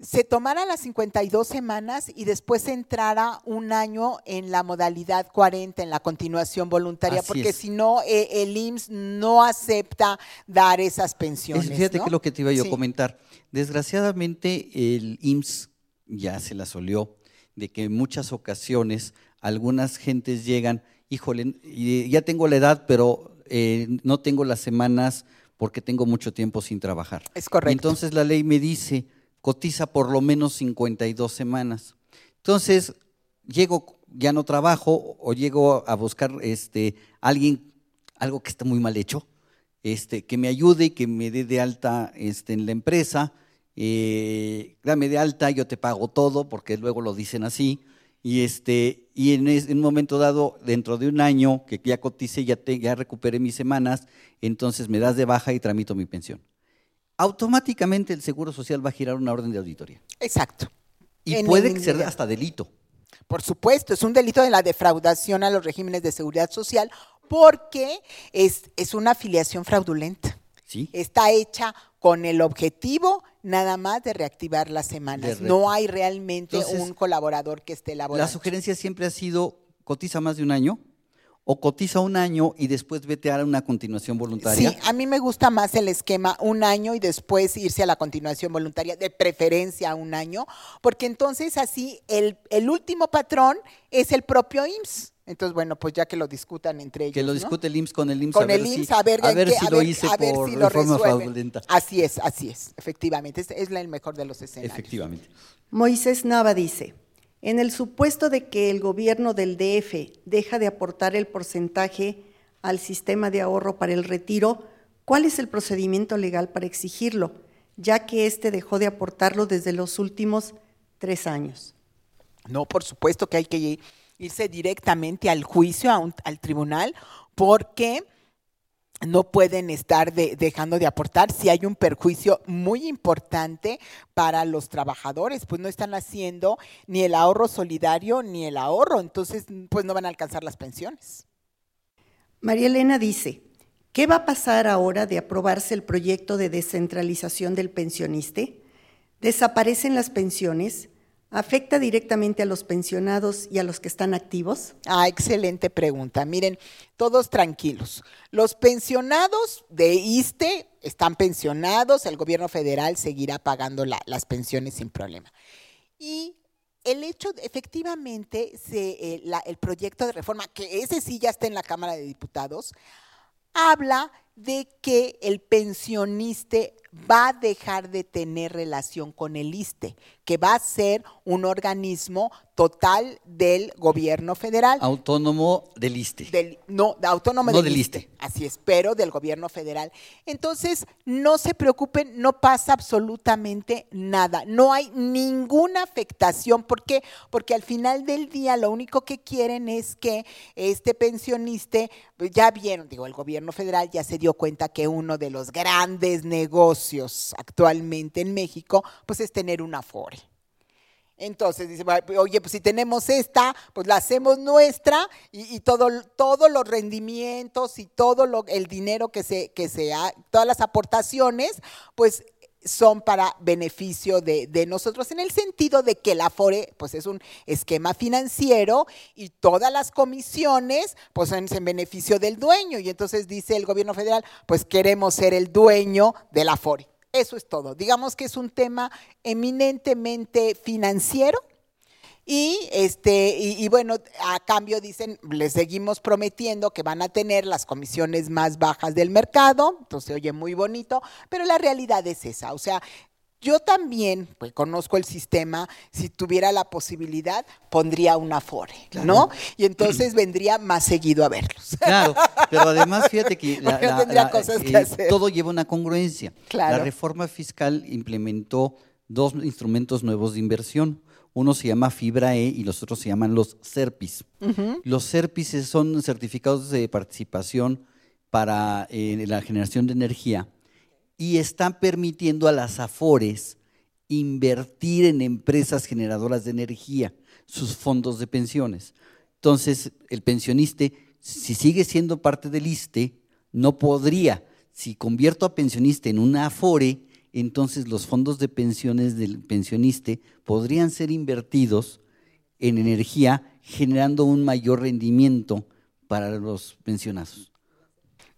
B: se tomara las 52 semanas y después entrara un año en la modalidad 40, en la continuación voluntaria,
A: Así
B: porque
A: es.
B: si no, eh, el IMSS no acepta dar esas
A: Es-
B: pensiones.
A: fíjate
B: ¿no?
A: que es lo que te iba yo
B: Sí.
A: a comentar. Desgraciadamente el IMSS ya se la solió de que en muchas ocasiones algunas gentes llegan, híjole, ya tengo la edad, pero eh, no tengo las semanas porque tengo mucho tiempo sin trabajar.
B: Es correcto.
A: Y entonces la ley me dice, cotiza por lo menos 52 semanas. Entonces, llego, ya no trabajo o llego a buscar este, alguien, algo que está muy mal hecho, este, que me ayude, que me dé de alta este, en la empresa, eh, dame de alta, yo te pago todo, porque luego lo dicen así, y, este, y en, es- un momento dado, dentro de un año que ya cotice, ya, te, ya recuperé mis semanas, entonces me das de baja y tramito mi pensión. Automáticamente el Seguro Social va a girar una orden de auditoría.
B: Exacto.
A: Y
B: En
A: puede ser hasta delito.
B: Por supuesto, es un delito de la defraudación a los regímenes de seguridad social porque es, es una afiliación fraudulenta.
A: ¿sí?
B: Está hecha con el objetivo nada más de reactivar las semanas. No hay realmente
A: Entonces,
B: un colaborador que esté
A: La
B: elaborando.
A: sugerencia siempre ha sido cotiza más de un año o cotiza un año y después vete a una continuación voluntaria.
B: Sí, a mí me gusta más el esquema un año y después irse a la continuación voluntaria, de preferencia un año, porque entonces así el, el último patrón es el propio IMSS. Entonces, bueno, pues ya que lo discutan entre ellos.
A: Que lo
B: ¿no?
A: discute el IMSS con el IMSS.
B: Con
A: a ver
B: el
A: si-
B: IMSS, a ver,
A: a
B: en
A: ver
B: qué-
A: si
B: a
A: lo
B: ver-
A: hice
B: a ver
A: por
B: si lo
A: fraudulenta.
B: Así es, así es, efectivamente, es, es el mejor de los escenarios.
A: Efectivamente.
D: Moisés Nava dice, en el supuesto de que el gobierno del DF deja de aportar el porcentaje al sistema de ahorro para el retiro, ¿cuál es el procedimiento legal para exigirlo, ya que éste dejó de aportarlo desde los últimos tres años?
B: No, por supuesto que hay que ir- irse directamente al juicio, al tribunal, porque no pueden estar de- dejando de aportar si hay un perjuicio muy importante para los trabajadores, pues no están haciendo ni el ahorro solidario ni el ahorro, entonces pues no van a alcanzar las pensiones.
D: María Elena dice, ¿qué va a pasar ahora de aprobarse el proyecto de descentralización del pensioniste? ¿Desaparecen las pensiones? ¿Afecta directamente a los pensionados y a los que están activos?
B: Ah, excelente pregunta. Miren, todos tranquilos. Los pensionados de ISTE están pensionados, el gobierno federal seguirá pagando la- las pensiones sin problema. Y el hecho, efectivamente, eh, el proyecto de reforma, que ese sí ya está en la Cámara de Diputados, habla de que el pensioniste va a dejar de tener relación con el ISTE, que va a ser un organismo total del gobierno federal.
A: Autónomo del.
B: Del, no, autónomo
A: No
B: del,
A: del.
B: ISSSTE. Así es, pero del gobierno federal. Entonces, no se preocupen, no pasa absolutamente nada. No hay ninguna afectación. ¿Por qué? Porque al final del día lo único que quieren es que este pensionista, pues, ya vieron, digo, el gobierno federal ya se dio cuenta que uno de los grandes negocios actualmente en México, pues es tener una FORE. Entonces dice, oye, pues si tenemos esta, pues la hacemos nuestra y, todo, todos los rendimientos y todo lo, el dinero que se, que sea, todas las aportaciones, pues son para beneficio de, de, nosotros en el sentido de que la FORE pues es un esquema financiero y todas las comisiones pues son en beneficio del dueño y entonces dice el gobierno federal pues queremos ser el dueño de la FORE. Eso es todo. Digamos que es un tema eminentemente financiero. Y este, y, bueno, a cambio dicen, les seguimos prometiendo que van a tener las comisiones más bajas del mercado, entonces oye muy bonito, pero la realidad es esa, o sea, yo también, pues conozco el sistema, si tuviera la posibilidad, pondría una Afore, ¿no? Y entonces vendría más seguido a verlos.
A: Claro, pero además fíjate que, [laughs] eh, todo lleva una congruencia. La reforma fiscal implementó dos instrumentos nuevos de inversión. Uno se llama Fibra E y los otros se llaman los CERPIS. Los CERPIS son certificados de participación para eh, la generación de energía y están permitiendo a las AFORES invertir en empresas generadoras de energía, sus fondos de pensiones. Entonces, el pensionista, si sigue siendo parte del ISTE, no podría, si convierto a pensionista en una AFORE, entonces los fondos de pensiones del pensionista podrían ser invertidos en energía generando un mayor rendimiento para los pensionados.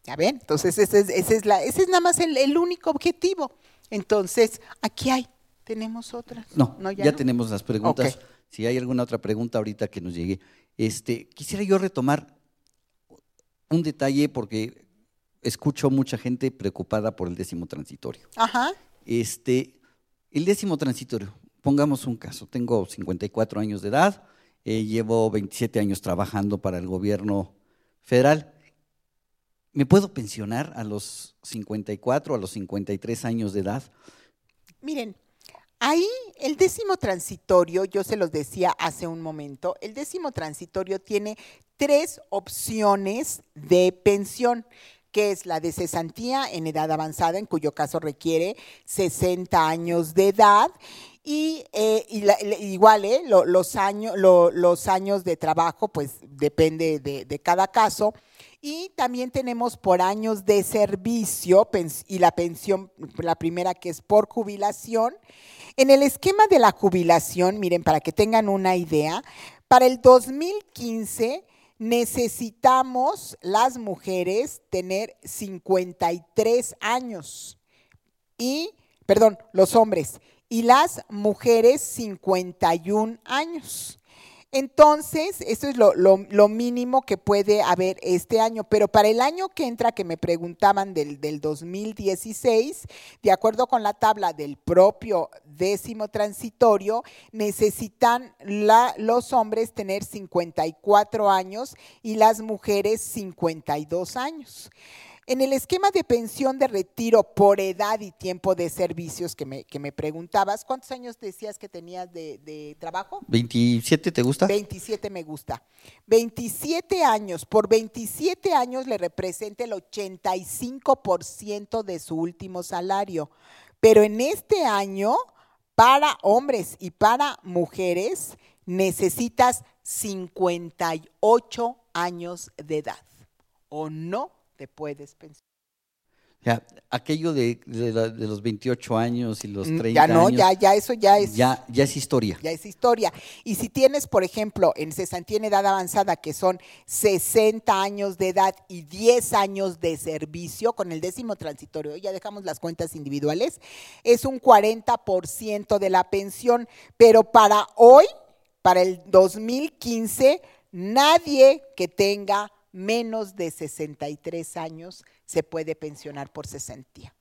B: ¿Ya ven? Entonces, ese es, ese es, la, ese es nada más el, único objetivo. Entonces, aquí hay, tenemos otras.
A: No, ya, tenemos las preguntas. Si hay alguna otra pregunta ahorita que nos llegue. Este, quisiera yo retomar un detalle porque escucho mucha gente preocupada por el décimo transitorio.
B: Ajá.
A: Este, el décimo transitorio, pongamos un caso, tengo 54 años de edad, eh, llevo 27 años trabajando para el gobierno federal ¿Me puedo pensionar a los 54, a los 53 años de edad?
B: Miren, ahí el décimo transitorio, yo se los decía hace un momento, el décimo transitorio tiene tres opciones de pensión que es la de cesantía en edad avanzada, en cuyo caso requiere 60 años de edad, y, eh, igual, eh, años, los años de trabajo, pues depende de cada caso. Y también tenemos por años de servicio y la pensión, la primera que es por jubilación. En el esquema de la jubilación, miren, para que tengan una idea, para el 2015 necesitamos las mujeres tener 53 años y, perdón, los hombres, y las mujeres 51 años. Entonces, eso es lo, mínimo que puede haber este año. Pero para el año que entra, que me preguntaban del, del 2016, de acuerdo con la tabla del propio décimo transitorio, necesitan los hombres tener 54 años y las mujeres 52 años. En el esquema de pensión de retiro por edad y tiempo de servicios que me, que me preguntabas, ¿cuántos años decías que tenías de, trabajo?
A: 27, ¿te gusta?
B: 27 me gusta. 27 años, por 27 años le representa el 85% de su último salario. Pero en este año, para hombres y para mujeres, necesitas 58 años de edad. ¿O no? Te puedes pensar.
A: Ya, aquello de, los 28 años y los 30
B: mm, ya no, Ya, ya, eso ya es.
A: Ya, ya es historia.
B: Ya es historia. Y si tienes, por ejemplo, en cesantía en edad avanzada, que son 60 años de edad y 10 años de servicio, con el décimo transitorio, ya dejamos las cuentas individuales, es un 40% de la pensión. Pero para hoy, para el 2015, nadie que tenga menos de 63 años se puede pensionar por cesantía.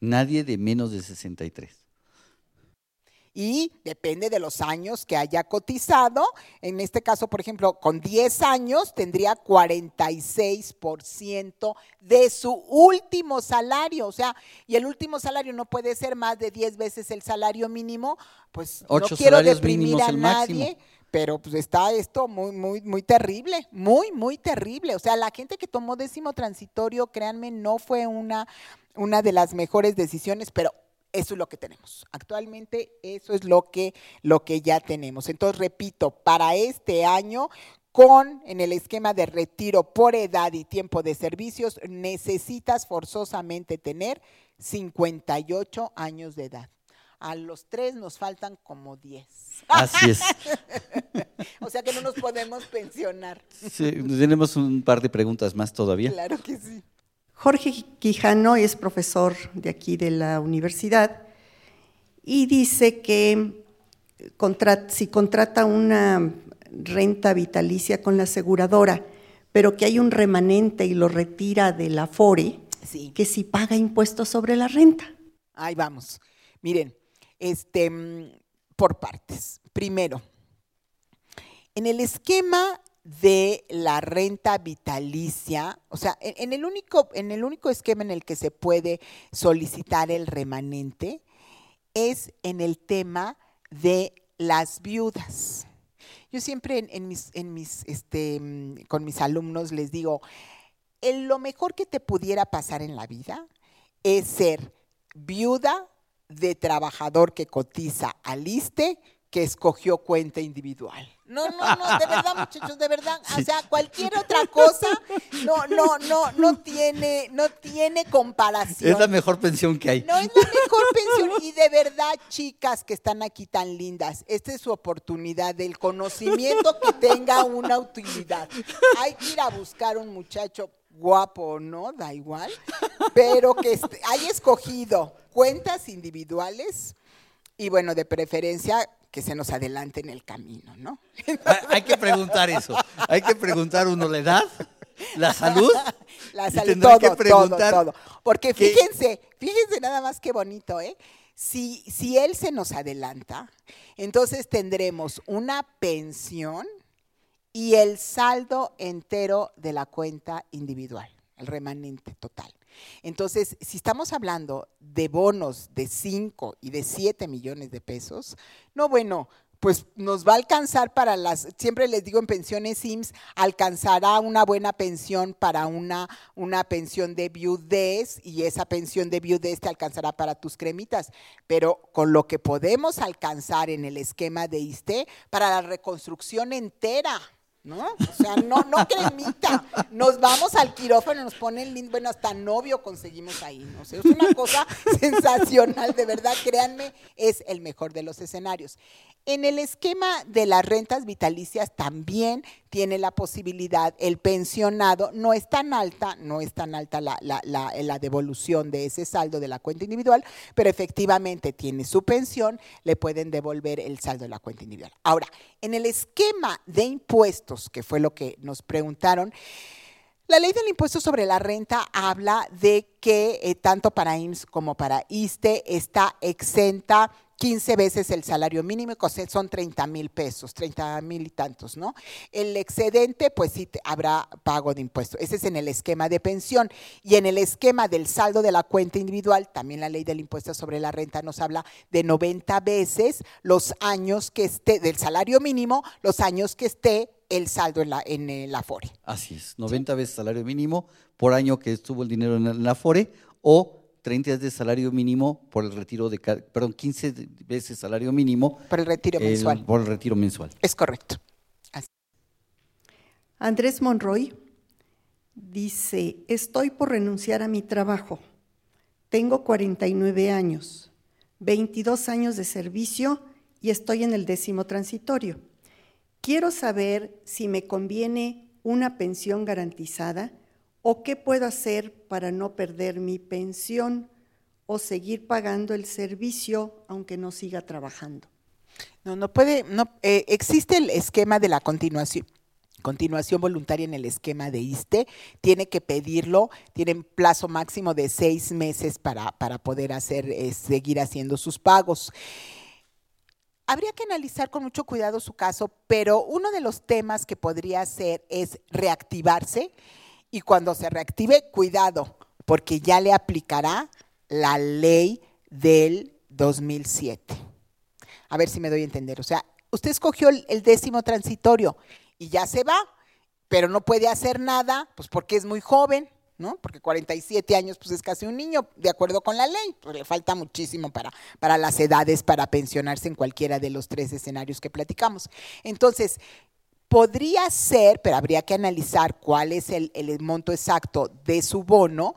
A: Nadie de menos de 63.
B: Y depende de los años que haya cotizado. En este caso, por ejemplo, con 10 años tendría 46% de su último salario. O sea, y el último salario no puede ser más de 10 veces el salario mínimo. Pues no quiero deprimir a nadie pero pues está esto muy, muy, muy terrible, muy, muy terrible. O sea, la gente que tomó décimo transitorio, créanme, no fue una, una de las mejores decisiones, pero Eso es lo que tenemos. Actualmente eso es lo que, lo que ya tenemos. Entonces, repito, para este año, con en el esquema de retiro por edad y tiempo de servicios, necesitas forzosamente tener 58 años de edad. A los tres nos faltan como 10.
A: Así es. [laughs]
B: o sea que no nos podemos pensionar.
A: Sí, tenemos un par de preguntas más todavía.
B: Claro que sí.
D: Jorge Quijano es profesor de aquí de la universidad y dice que si contrata una renta vitalicia con la aseguradora, pero que hay un remanente y lo retira de la FORE, que si paga impuestos sobre la renta.
B: Ahí vamos. Miren, este, mm, por partes. Primero, en el esquema de la renta vitalicia, o sea, en, el único, en el único esquema en el que se puede solicitar el remanente es en el tema de las viudas. Yo siempre en, mis, en mis, este, mm, con mis alumnos les digo, lo mejor que te pudiera pasar en la vida es ser viuda de trabajador que cotiza al ISTE que escogió cuenta individual. No, no, no, de verdad, [laughs] muchachos, de verdad. O sea, cualquier otra cosa no, no, no, no tiene, no tiene comparación.
A: Es la mejor pensión que hay.
B: No es la mejor pensión. Y de verdad, chicas que están aquí tan lindas, esta es su oportunidad del conocimiento que tenga una utilidad. Hay que ir a buscar un muchacho guapo no, da igual, pero que haya escogido cuentas individuales y bueno, de preferencia que se nos adelante en el camino, ¿no?
A: Hay que preguntar eso. Hay que preguntar uno la edad, la salud. [laughs]
B: La salud, todo, que preguntar todo, todo. Porque fíjense, fíjense nada más qué bonito, ¿eh? Si, si él se nos adelanta, entonces tendremos una pensión y el saldo entero de la cuenta individual, el remanente total. Entonces, si estamos hablando de bonos de 5 y de 7 millones de pesos, no, bueno, pues nos va a alcanzar para las, siempre les digo en pensiones SIMS, alcanzará una buena pensión para una, una pensión de viudez y esa pensión de viudez te alcanzará para tus cremitas, pero con lo que podemos alcanzar en el esquema de ISTE para la reconstrucción entera ¿no? O sea, no, no cremita. Nos vamos al quirófano, nos ponen lindo, bueno, hasta novio conseguimos ahí, ¿no? es una cosa [laughs] sensacional, de verdad, créanme, es el mejor de los escenarios. En el esquema de las rentas vitalicias también tiene la posibilidad, el pensionado, no es tan alta, no es tan alta la, la, devolución de ese saldo de la cuenta individual, pero efectivamente tiene su pensión, le pueden devolver el saldo de la cuenta individual. Ahora, en el esquema de impuestos, que fue lo que nos preguntaron, la ley del impuesto sobre la renta habla de que eh, tanto para IMSS como para ISTE está exenta 15 veces el salario mínimo, son 30 mil pesos, 30 mil y tantos, ¿no? El excedente, pues sí, habrá pago de impuestos. Ese es en el esquema de pensión. Y en el esquema del saldo de la cuenta individual, también la ley del impuesto sobre la renta nos habla de 90 veces los años que esté, del salario mínimo, los años que esté el saldo en la, en el Afore.
A: Así es, 90 veces salario mínimo por año que estuvo el dinero en el Afore o 30 días de salario mínimo por el retiro de, perdón, 15 veces salario mínimo.
B: Por el retiro mensual.
A: Por el retiro mensual.
B: Es correcto.
D: Andrés Monroy dice, estoy por renunciar a mi trabajo. Tengo 49 años, 22 años de servicio y estoy en el décimo transitorio. Quiero saber si me conviene una pensión garantizada ¿O qué puedo hacer para no perder mi pensión o seguir pagando el servicio aunque no siga trabajando?
B: No, no puede, no, eh, existe el esquema de la continuación continuación voluntaria en el esquema de ISTE, tiene que pedirlo, tienen plazo máximo de seis meses para, para poder hacer, eh, seguir haciendo sus pagos. Habría que analizar con mucho cuidado su caso, pero uno de los temas que podría hacer es reactivarse y cuando se reactive, cuidado, porque ya le aplicará la ley del 2007. A ver si me doy a entender. O sea, usted escogió el, décimo transitorio y ya se va, pero no puede hacer nada, pues porque es muy joven. ¿no? Porque 47 años pues es casi un niño, de acuerdo con la ley, pero le falta muchísimo para, para las edades para pensionarse en cualquiera de los tres escenarios que platicamos. Entonces, podría ser, pero habría que analizar cuál es el, monto exacto de su bono,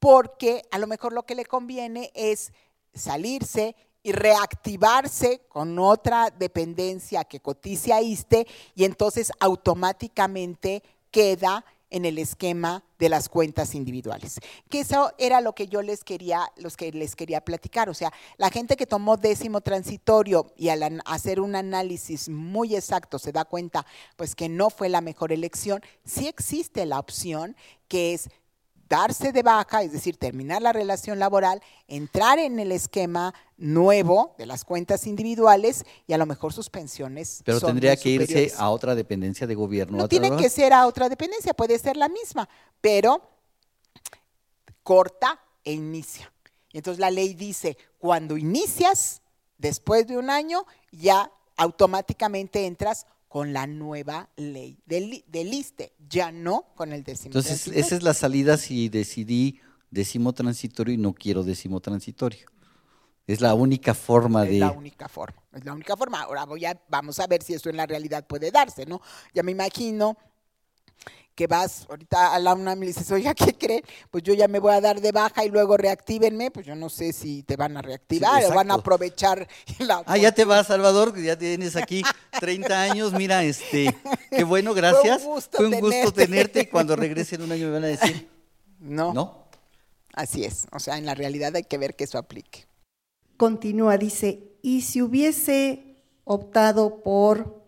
B: porque a lo mejor lo que le conviene es salirse y reactivarse con otra dependencia que cotice a ISTE y entonces automáticamente queda en el esquema de las cuentas individuales. Que eso era lo que yo les quería, los que les quería platicar. O sea, la gente que tomó décimo transitorio y al hacer un análisis muy exacto se da cuenta pues que no fue la mejor elección, sí existe la opción que es darse de baja, es decir, terminar la relación laboral, entrar en el esquema nuevo de las cuentas individuales y a lo mejor sus pensiones.
A: Pero tendría que irse a otra dependencia de gobierno.
B: No tiene que ser a otra dependencia, puede ser la misma, pero corta e inicia. Entonces la ley dice, cuando inicias, después de un año, ya automáticamente entras con la nueva ley del, del ISTE, ya no con el décimo
A: Entonces, esa es la salida si decidí décimo transitorio y no quiero décimo transitorio. Es la única forma de...
B: Es la única forma, es la única forma. Ahora voy a, vamos a ver si eso en la realidad puede darse, ¿no? Ya me imagino que vas ahorita a la UNAM y le dices, oiga, ¿qué creen? Pues yo ya me voy a dar de baja y luego reactívenme, pues yo no sé si te van a reactivar o van a aprovechar [laughs] la...
A: Ah, ya te vas, Salvador, ya tienes aquí 30 años, mira, este, qué bueno, gracias. Fue un gusto, Fue un tenerte. gusto tenerte y cuando [laughs] regrese en un año me van a decir...
B: No.
A: ¿No?
B: Así es, o sea, en la realidad hay que ver que eso aplique.
D: Continúa, dice, y si hubiese optado por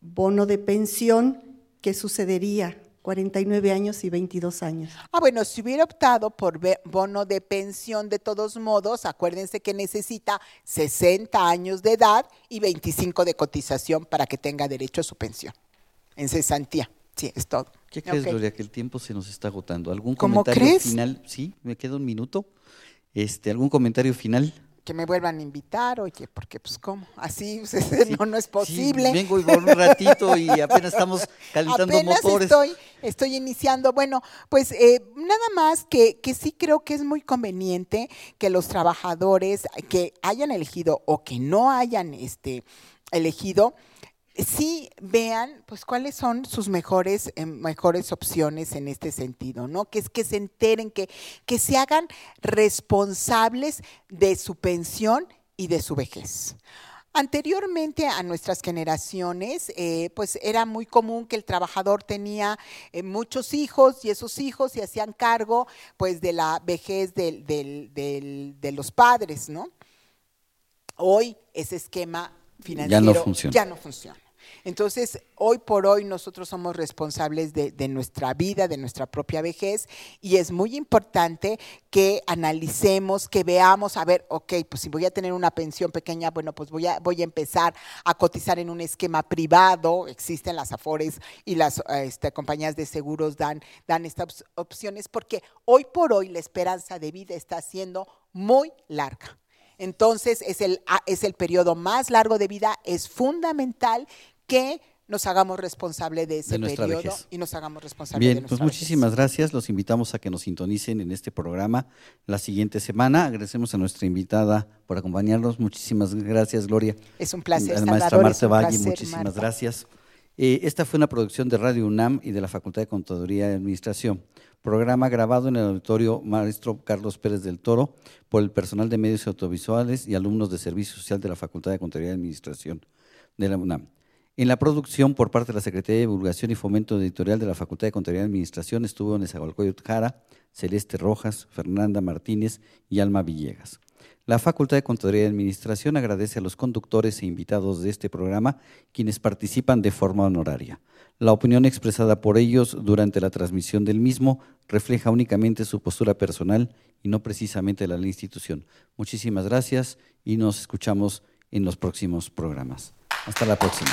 D: bono de pensión, ¿qué sucedería? 49 años y 22 años.
B: Ah, bueno, si hubiera optado por bono de pensión de todos modos, acuérdense que necesita 60 años de edad y 25 de cotización para que tenga derecho a su pensión en cesantía. Sí, es todo.
A: ¿Qué crees, okay. Gloria? Que el tiempo se nos está agotando. ¿Algún comentario crees? final? Sí, me queda un minuto. Este, ¿Algún comentario final?
B: Que me vuelvan a invitar, oye, porque pues cómo, así [laughs] sí, no, no es posible.
A: Sí, vengo y por un ratito y [laughs] apenas estamos calentando
B: apenas
A: motores.
B: Estoy, estoy iniciando. Bueno, pues eh, nada más que, que sí creo que es muy conveniente que los trabajadores que hayan elegido o que no hayan este, elegido, sí vean pues cuáles son sus mejores, eh, mejores opciones en este sentido, ¿no? Que es que se enteren, que, que se hagan responsables de su pensión y de su vejez. Anteriormente a nuestras generaciones, eh, pues era muy común que el trabajador tenía eh, muchos hijos y esos hijos se hacían cargo pues de la vejez del, del, del, de los padres, ¿no? Hoy ese esquema financiero
A: ya no funciona.
B: Ya no funciona. Entonces, hoy por hoy nosotros somos responsables de, nuestra vida, de nuestra propia vejez, y es muy importante que analicemos, que veamos, a ver, ok, pues si voy a tener una pensión pequeña, bueno, pues voy a, voy a empezar a cotizar en un esquema privado, existen las AFORES y las este, compañías de seguros dan, dan estas opciones, porque hoy por hoy la esperanza de vida está siendo muy larga. Entonces, es el, es el periodo más largo de vida, es fundamental que nos hagamos responsable de ese
A: de
B: periodo
A: vejez.
B: y nos hagamos responsable
A: Bien,
B: de nuestra
A: pues muchísimas
B: vejez.
A: gracias. Los invitamos a que nos sintonicen en este programa la siguiente semana. Agradecemos a nuestra invitada por acompañarnos. Muchísimas gracias, Gloria.
B: Es un placer.
A: A la maestra Marta Valle, muchísimas
B: Marta.
A: gracias. Eh, esta fue una producción de Radio UNAM y de la Facultad de Contaduría y Administración. Programa grabado en el auditorio Maestro Carlos Pérez del Toro por el personal de medios audiovisuales y alumnos de Servicio Social de la Facultad de Contaduría y Administración de la UNAM. En la producción, por parte de la Secretaría de Divulgación y Fomento Editorial de la Facultad de Contaduría y Administración, estuvo Nezahualcóyotl Jara, Celeste Rojas, Fernanda Martínez y Alma Villegas. La Facultad de Contaduría y Administración agradece a los conductores e invitados de este programa, quienes participan de forma honoraria. La opinión expresada por ellos durante la transmisión del mismo refleja únicamente su postura personal y no precisamente la de la institución. Muchísimas gracias y nos escuchamos en los próximos programas. Hasta la próxima.